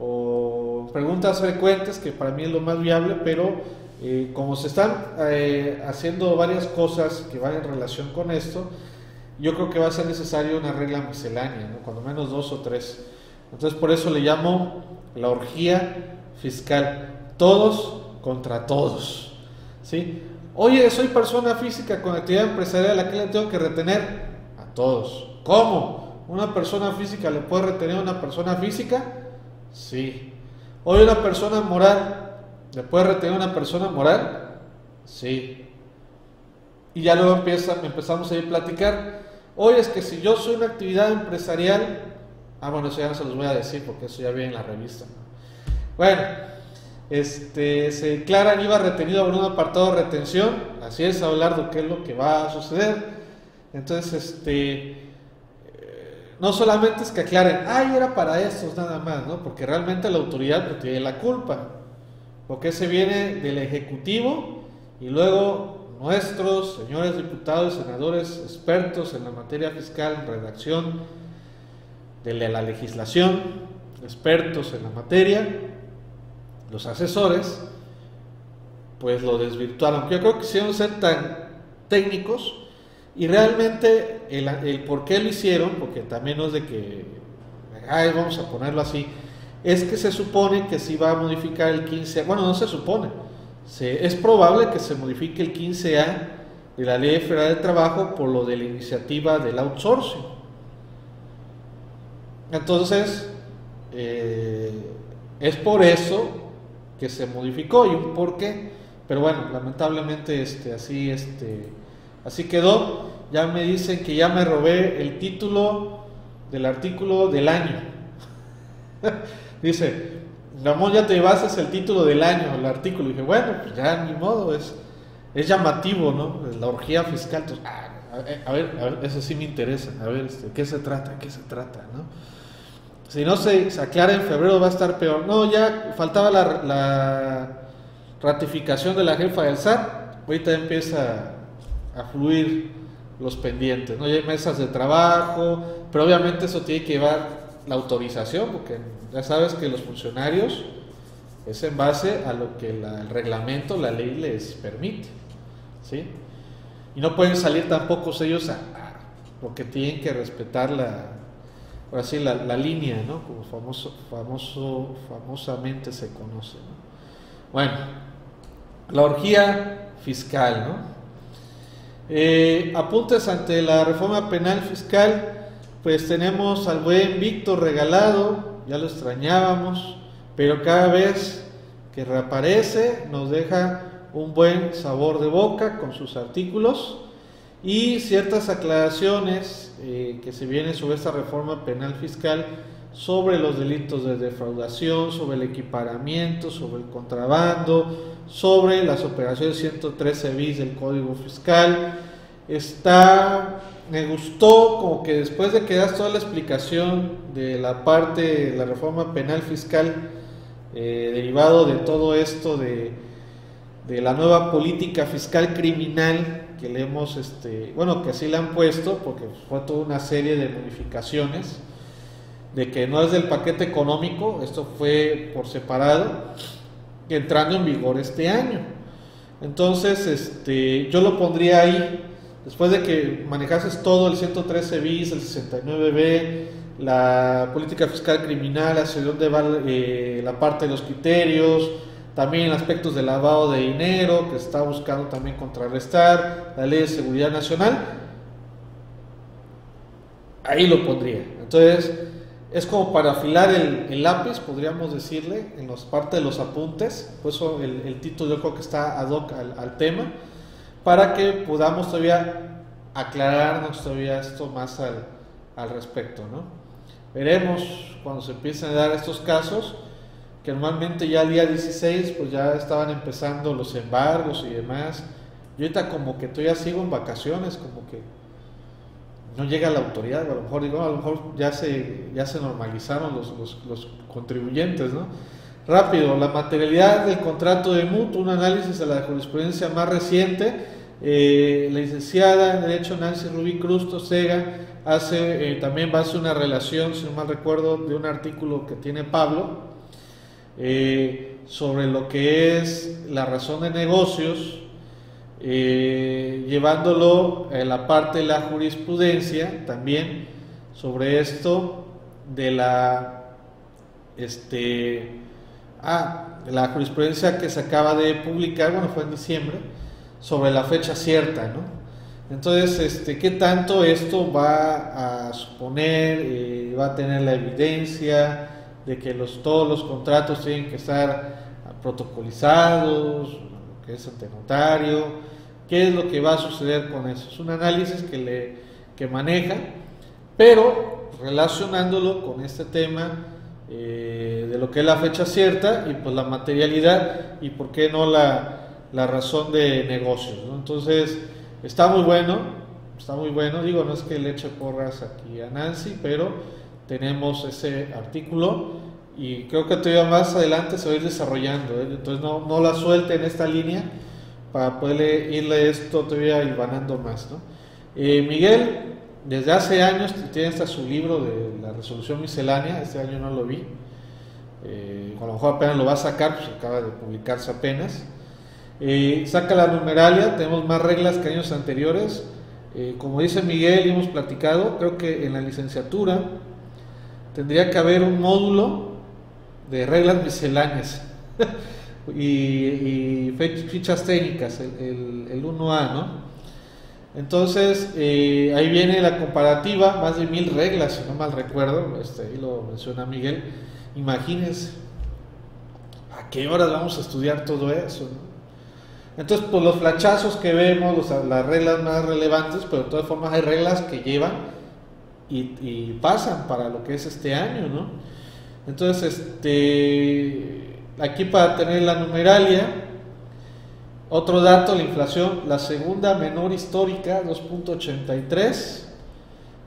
o preguntas frecuentes que para mí es lo más viable, pero eh, como se están eh, haciendo varias cosas que van en relación con esto, yo creo que va a ser necesario una regla miscelánea, cuando menos dos o tres. Entonces por eso le llamo la orgía fiscal, todos contra todos. ¿sí? Oye, soy persona física con actividad empresarial, ¿a qué le tengo que retener? A todos. ¿Cómo? ¿Una persona física le puede retener a una persona física? Sí. Oye, una persona moral, ¿le puede retener una persona moral? Sí. Y ya luego empieza, empezamos a ir platicar. Oye, es que si yo soy una actividad empresarial, ah, bueno, eso ya no se los voy a decir porque eso ya viene en la revista. Bueno, este, se declara IVA retenido por un apartado de retención, así es, hablar de qué es lo que va a suceder. Entonces, este, no solamente es que aclaren, ay, era para estos nada más, ¿no? Porque realmente la autoridad no tiene la culpa, porque se viene del Ejecutivo y luego nuestros señores diputados y senadores expertos en la materia fiscal, en redacción de la legislación, expertos en la materia, los asesores, pues lo desvirtuaron. Yo creo que quisieron ser tan técnicos y realmente el, por qué lo hicieron, porque también no es de que, ay, vamos a ponerlo así, es que se supone que se iba a modificar el 15, bueno, no se supone, es probable que se modifique el 15A de la Ley Federal de Trabajo por lo de la iniciativa del outsourcing. Entonces, eh, es por eso que se modificó y un por qué. Pero bueno, lamentablemente este, así, este, así quedó. Ya me dicen que ya me robé el título del artículo del año. Dice, Ramón, ya te llevas el título del año, el artículo. Y dije, bueno, pues ya ni modo, es, llamativo, ¿no? La orgía fiscal. Ah, a, ver, a ver, eso sí me interesa. A ver, este, ¿qué se trata? ¿Qué se trata? ¿no? Si no se, se, aclara en febrero va a estar peor. No, ya faltaba la, la ratificación de la jefa del SAT. Ahorita empieza a fluir los pendientes, ¿no? Ya hay mesas de trabajo, pero obviamente eso tiene que llevar la autorización, porque ya sabes que los funcionarios es en base a lo que el reglamento, la ley les permite. ¿sí? Y no pueden salir tampoco ellos a, porque tienen que respetar la, así, la, la, línea, ¿no? como famoso, famoso, famosamente se conoce. Bueno, la orgía fiscal. ¿no? Eh, apuntes ante la reforma penal fiscal. Pues tenemos al buen Víctor regalado, ya lo extrañábamos, pero cada vez que reaparece nos deja un buen sabor de boca con sus artículos y ciertas aclaraciones eh, que se vienen sobre esta reforma penal fiscal sobre los delitos de defraudación, sobre el equiparamiento, sobre el contrabando, sobre las operaciones 113 bis del Código Fiscal. Está me gustó como que después de que das toda la explicación de la parte de la reforma penal fiscal eh, derivado de todo esto de, de, la nueva política fiscal criminal que le hemos, este, bueno, que así le han puesto, porque fue toda una serie de modificaciones, de que no es del paquete económico, esto fue por separado, entrando en vigor este año. Entonces, este, yo lo pondría ahí, después de que manejases todo el 113 bis, el 69b, la política fiscal criminal, hacia dónde va eh, la parte de los criterios, también aspectos de lavado de dinero que está buscando también contrarrestar, la ley de seguridad nacional, ahí lo pondría. Entonces, es como para afilar el, lápiz, podríamos decirle, en los parte de los apuntes, por eso el, título yo creo que está ad hoc al, tema, para que podamos todavía aclararnos todavía esto más al, al respecto, ¿no? Veremos cuando se empiecen a dar estos casos, que normalmente ya el día 16 pues ya estaban empezando los embargos y demás. Yo ahorita como que todavía sigo en vacaciones, como que no llega la autoridad, a lo mejor digo, a lo mejor ya se, ya se normalizaron los, los, contribuyentes, ¿no? Rápido, la materialidad del contrato de mutuo, un análisis de la jurisprudencia más reciente, eh, la licenciada en Derecho Nancy Rubí Cruz Sega hace, eh, también va a hacer una relación, si no mal recuerdo, de un artículo que tiene Pablo, eh, sobre lo que es la razón de negocios, eh, llevándolo a la parte de la jurisprudencia también sobre esto de la este ah, la jurisprudencia que se acaba de publicar, bueno, fue en diciembre, sobre la fecha cierta, ¿no? Entonces, este, ¿qué tanto esto va a suponer, eh, va a tener la evidencia de que los, todos los contratos tienen que estar protocolizados, que es ante notario, qué es lo que va a suceder con eso. Es un análisis que, le, que maneja, pero relacionándolo con este tema eh, de lo que es la fecha cierta y pues la materialidad y por qué no la, la razón de negocios. Entonces, está muy bueno, está muy bueno, digo, no es que le eche porras aquí a Nancy, pero tenemos ese artículo y creo que todavía más adelante se va a ir desarrollando, ¿eh? entonces no, no la suelte en esta línea para poderle irle esto todavía ganando más. ¿no? Eh, Miguel, desde hace años tiene hasta su libro de la resolución miscelánea, este año no lo vi, eh, a lo mejor apenas lo va a sacar, pues acaba de publicarse apenas. Eh, saca la numeralia, tenemos más reglas que años anteriores. Como dice Miguel hemos platicado, creo que en la licenciatura tendría que haber un módulo de reglas misceláneas. y, fichas técnicas, el, el, 1A, ¿no? Entonces, eh, ahí viene la comparativa, más de mil reglas, si no mal recuerdo, este, ahí lo menciona Miguel. Imagínense, ¿a qué horas vamos a estudiar todo eso? Entonces, pues los flachazos que vemos, las reglas más relevantes, pero de todas formas hay reglas que llevan y, pasan para lo que es este año, ¿no? Entonces, este aquí para tener la numeralia. Otro dato, la inflación, la segunda menor histórica, 2.83.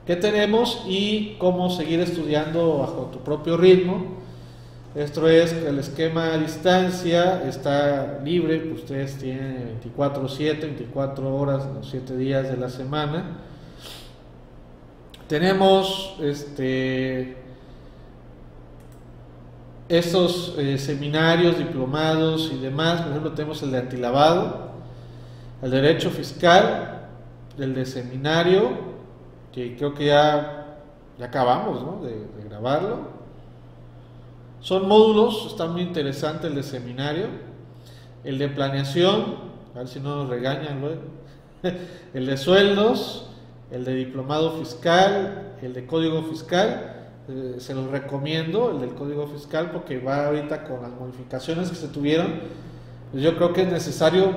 ¿Qué tenemos? Y cómo seguir estudiando bajo tu propio ritmo. Esto es que el esquema a distancia está libre, ustedes tienen 24/7, 24 horas, los 7 días de la semana. Tenemos este estos eh, seminarios, diplomados y demás, por ejemplo, tenemos el de antilavado, el derecho fiscal, el de seminario, que creo que ya, acabamos de, grabarlo. Son módulos, está muy interesante el de seminario, el de planeación, a ver si no nos regañan luego, el de sueldos, el de diplomado fiscal, el de código fiscal eh, se los recomiendo, el del Código Fiscal, porque va ahorita con las modificaciones que se tuvieron. Pues yo creo que es necesario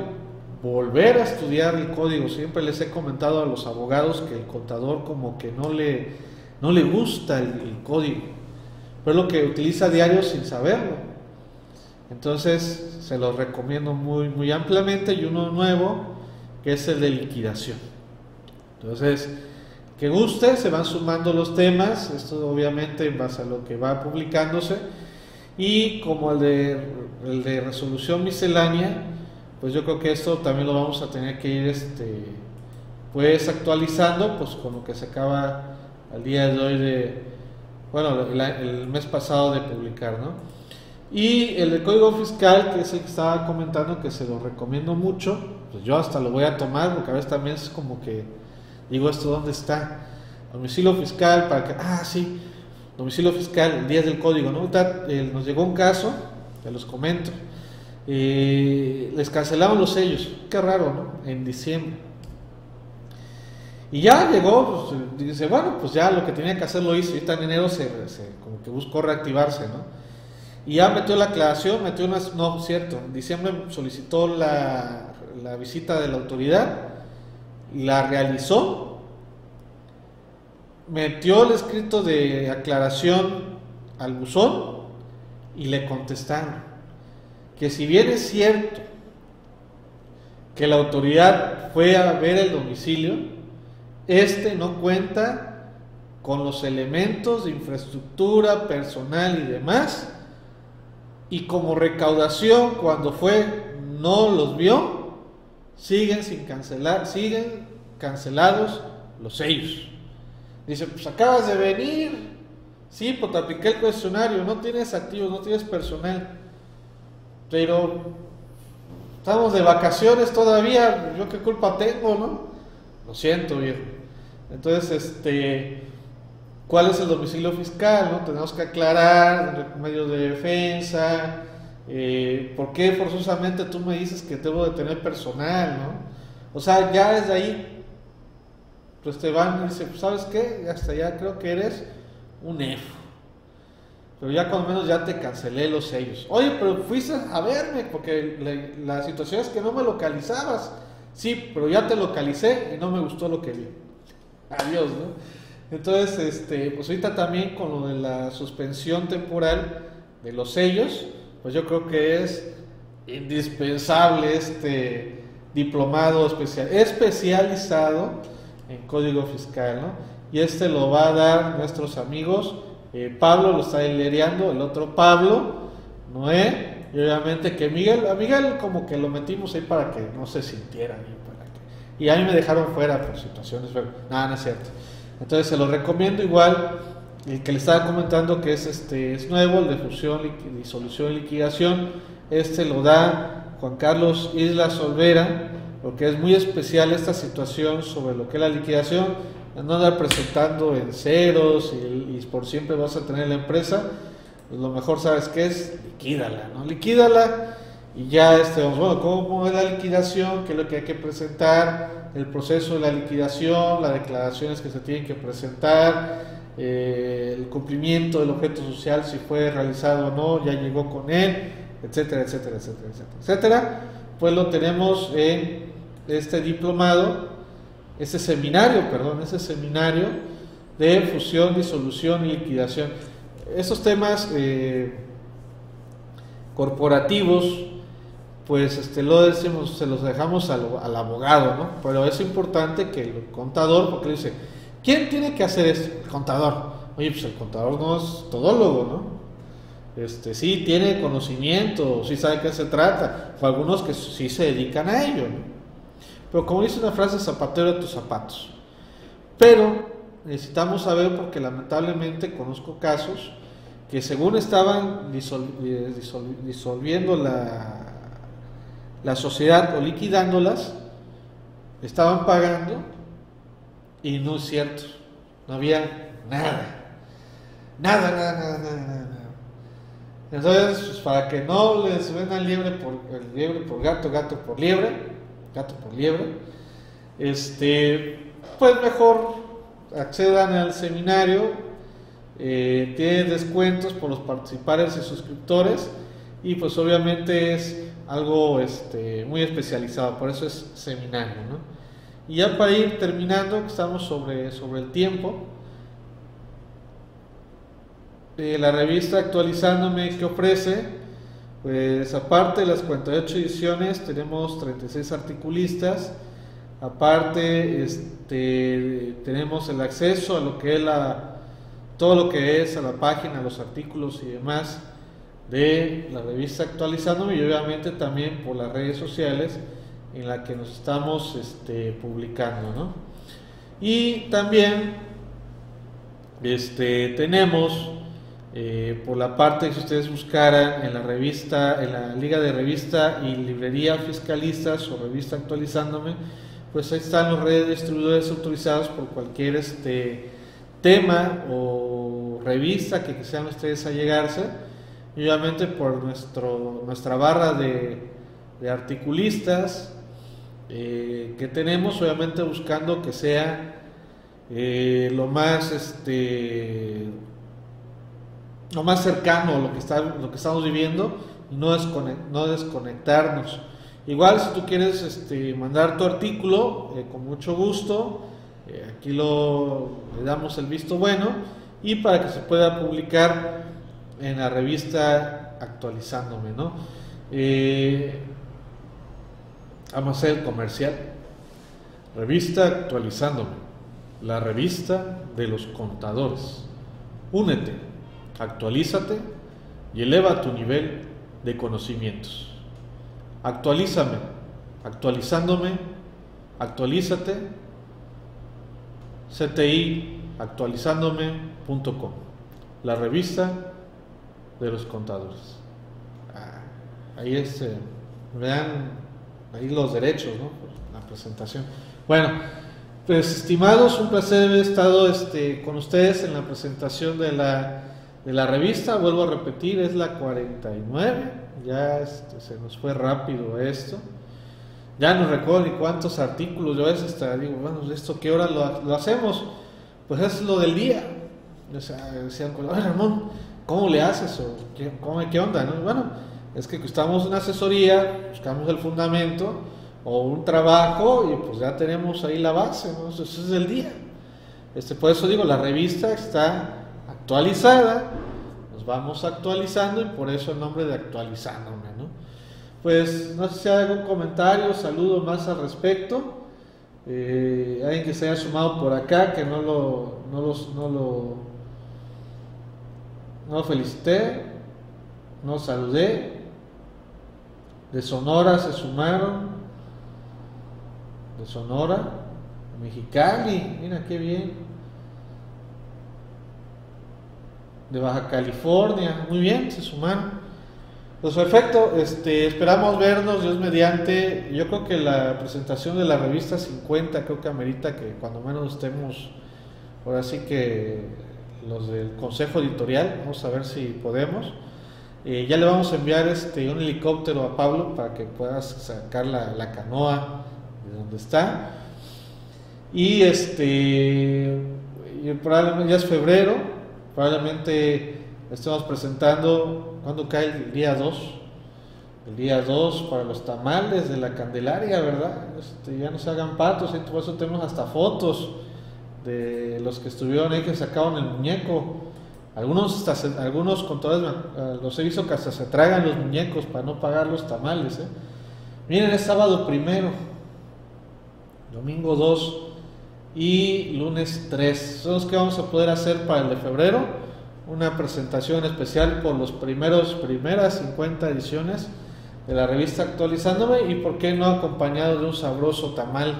volver a estudiar el código. Siempre les he comentado a los abogados que el contador como que no le, no le gusta el, código, pero es lo que utiliza a diario sin saberlo. Entonces se los recomiendo muy, muy ampliamente y uno nuevo que es el de liquidación. Entonces, que guste, se van sumando los temas, esto obviamente en base a lo que va publicándose, y como el de, el de resolución miscelánea, pues yo creo que esto también lo vamos a tener que ir este, pues actualizando, pues con lo que se acaba al día de hoy de, bueno, el, mes pasado de publicar, ¿no? Y el de código fiscal, que es el que estaba comentando, que se lo recomiendo mucho, pues yo hasta lo voy a tomar, porque a veces también es como que digo esto, ¿dónde está? Domicilio fiscal, para que, ah, sí, domicilio fiscal, el día del código, ¿no? Eh, nos llegó un caso, te los comento, eh, les cancelaron los sellos, qué raro, ¿no? En diciembre. Y ya llegó, pues, dice, bueno, pues ya lo que tenía que hacer lo hizo, y en enero se, como que buscó reactivarse, ¿no? Y ya metió la aclaración, metió unas, no, cierto, en diciembre solicitó la, la visita de la autoridad, la realizó, metió el escrito de aclaración al buzón y le contestaron que si bien es cierto que la autoridad fue a ver el domicilio, este no cuenta con los elementos de infraestructura, personal y demás, y como recaudación cuando fue no los vio, siguen sin cancelar, siguen cancelados los sellos. Dice, pues acabas de venir, sí, pues el cuestionario, no tienes activos, no tienes personal, pero estamos de vacaciones todavía, yo qué culpa tengo, ¿no? Lo siento, viejo. Entonces, este, ¿cuál es el domicilio fiscal? ¿no? Tenemos que aclarar medios de defensa, eh, ¿por qué forzosamente tú me dices que debo de tener personal? ¿no? O sea, ya desde ahí, pues te van y pues, ¿sabes qué? Hasta ya creo que eres un F. Pero ya cuando menos ya te cancelé los sellos. Oye, pero fuiste a verme porque la, situación es que no me localizabas. Sí, pero ya te localicé y no me gustó lo que vi. Adiós, ¿no? Entonces, este, pues ahorita también con lo de la suspensión temporal de los sellos, pues yo creo que es indispensable este diplomado especial, especializado en código fiscal, ¿no? Y este lo va a dar nuestros amigos, eh, Pablo lo está hilereando, el otro Pablo, Noé, y obviamente que Miguel, Miguel como que lo metimos ahí para que no se sintiera bien, para que, y a mí me dejaron fuera por situaciones, pero nada, no es cierto. Entonces se lo recomiendo igual, el que le estaba comentando que es este es nuevo, el de fusión, disolución y liquidación, este lo da Juan Carlos Isla Solvera, porque es muy especial esta situación sobre lo que es la liquidación, no andar presentando en ceros y, por siempre vas a tener la empresa, pues lo mejor sabes que es liquídala, ¿no? Liquídala y ya este, bueno, ¿cómo es la liquidación? ¿Qué es lo que hay que presentar? El proceso de la liquidación, las declaraciones que se tienen que presentar, eh, el cumplimiento del objeto social, si fue realizado o no, ya llegó con él, etcétera, etcétera, etcétera, etcétera, etcétera. Pues lo tenemos en este diplomado, este seminario, perdón, ese seminario de fusión, disolución y liquidación. Esos temas eh, corporativos, pues este, lo decimos, se los dejamos al, al, abogado, ¿no? Pero es importante que el contador, porque dice, ¿Quién tiene que hacer esto? El contador. Oye, pues el contador no es todólogo, ¿no? Este, sí tiene conocimiento, sí sabe qué se trata. O algunos que sí se dedican a ello, ¿no? Pero como dice una frase, zapatero de tus zapatos. Pero necesitamos saber, porque lamentablemente conozco casos que según estaban eh, disolviendo la, la sociedad o liquidándolas, estaban pagando y no es cierto, no había nada. Nada, nada, nada, nada, nada. Entonces, pues, para que no les vengan liebre por, liebre por gato, gato por liebre, gato por liebre, este, pues mejor accedan al seminario, eh, tienen descuentos por los participantes y suscriptores y pues obviamente es algo este, muy especializado, por eso es seminario, ¿no? Y ya para ir terminando, estamos sobre, sobre el tiempo, eh, la revista actualizándome que ofrece, pues aparte de las 48 ediciones, tenemos 36 articulistas, aparte este, tenemos el acceso a lo que es la, todo lo que es a la página, los artículos y demás de la revista actualizándome y obviamente también por las redes sociales en la que nos estamos este, publicando. ¿no? Y también Este, tenemos eh, por la parte, si ustedes buscaran en la revista, en la Liga de Revista y Librería Fiscalistas o Revista Actualizándome, pues ahí están los redes distribuidores autorizados por cualquier este, tema o revista que quisieran ustedes allegarse. Y obviamente por nuestro, nuestra barra de, articulistas eh, que tenemos, obviamente buscando que sea eh, lo más este lo más cercano a lo que, está, lo que estamos viviendo y no, no desconectarnos. Igual si tú quieres este, mandar tu artículo, eh, con mucho gusto, aquí lo, le damos el visto bueno y para que se pueda publicar en la revista actualizándome, ¿no? Vamos a hacer el comercial. Revista actualizándome, la revista de los contadores. Únete, actualízate y eleva tu nivel de conocimientos. Actualízame, actualizándome, actualízate, CTI actualizándome.com, la revista de los contadores. Ah, ahí es, eh, vean ahí los derechos, ¿no? La presentación. Bueno, pues estimados, un placer haber estado este, con ustedes en la presentación de la, de la revista. Vuelvo a repetir, es la 49 ya este, se nos fue rápido esto. Ya no recuerdo ni cuántos artículos, yo veces hasta digo, bueno, ¿esto qué hora lo, hacemos? Pues es lo del día. O sea, decían, Ramón, ¿cómo le haces? ¿O qué, onda? ¿no? Bueno, es que estamos en asesoría, buscamos el fundamento o un trabajo y pues ya tenemos ahí la base, ¿no? Eso es el día. Este, por eso digo, la revista está actualizada, vamos actualizando y por eso el nombre de actualizándome, ¿no? Pues no sé si hay algún comentario, saludo más al respecto. Eh, alguien que se haya sumado por acá, que no lo, no los, no lo, no lo felicité, no saludé. De Sonora se sumaron. De Sonora, Mexicali, mira qué bien. de Baja California. Muy bien, se sumaron. Pues perfecto, este, esperamos vernos, Dios mediante. Yo creo que la presentación de la revista 50, creo que amerita que cuando menos estemos, ahora sí que los del consejo editorial, vamos a ver si podemos. Eh, ya le vamos a enviar este, un helicóptero a Pablo para que puedas sacar la, la canoa de donde está. Y este, probablemente ya es febrero, Probablemente estemos presentando, cuando cae el día 2? El día 2 para los tamales de la Candelaria, ¿verdad? Este, ya no se hagan patos, por eso tenemos hasta fotos de los que estuvieron ahí que sacaron el muñeco. Algunos, algunos contadores los he visto que hasta se tragan los muñecos para no pagar los tamales. ¿eh? Miren, es sábado primero, domingo 2 y lunes 3. Son los que vamos a poder hacer para el de febrero. Una presentación especial por los primeros, primeras 50 ediciones de la revista Actualizándome y por qué no acompañado de un sabroso tamal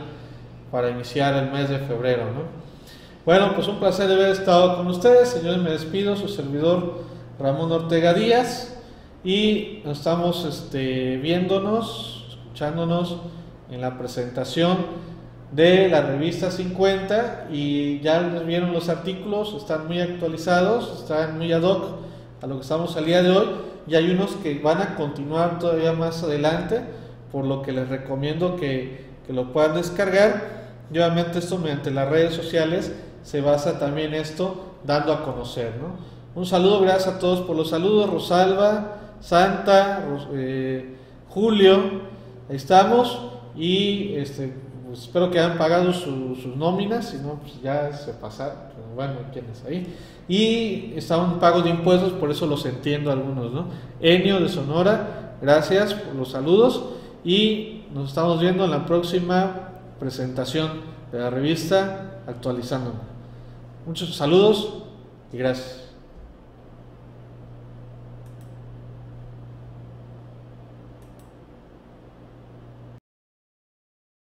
para iniciar el mes de febrero. Bueno, pues un placer haber estado con ustedes. Señores, me despido, su servidor Ramón Ortega Díaz. Y estamos este, viéndonos, escuchándonos en la presentación de la revista 50 y ya vieron los artículos, están muy actualizados, están muy ad hoc a lo que estamos al día de hoy. Y hay unos que van a continuar todavía más adelante, por lo que les recomiendo que, que lo puedan descargar. Y obviamente esto mediante las redes sociales se basa también esto dando a conocer. Un saludo, gracias a todos por los saludos, Rosalba, Santa, eh, Julio, ahí estamos y este pues espero que hayan pagado sus nóminas, si no, pues ya se pasaron, bueno, ¿quién es ahí? Y está un pago de impuestos, por eso los entiendo algunos, ¿no? Enio de Sonora, gracias por los saludos y nos estamos viendo en la próxima presentación de la revista Actualizando. Muchos saludos y gracias.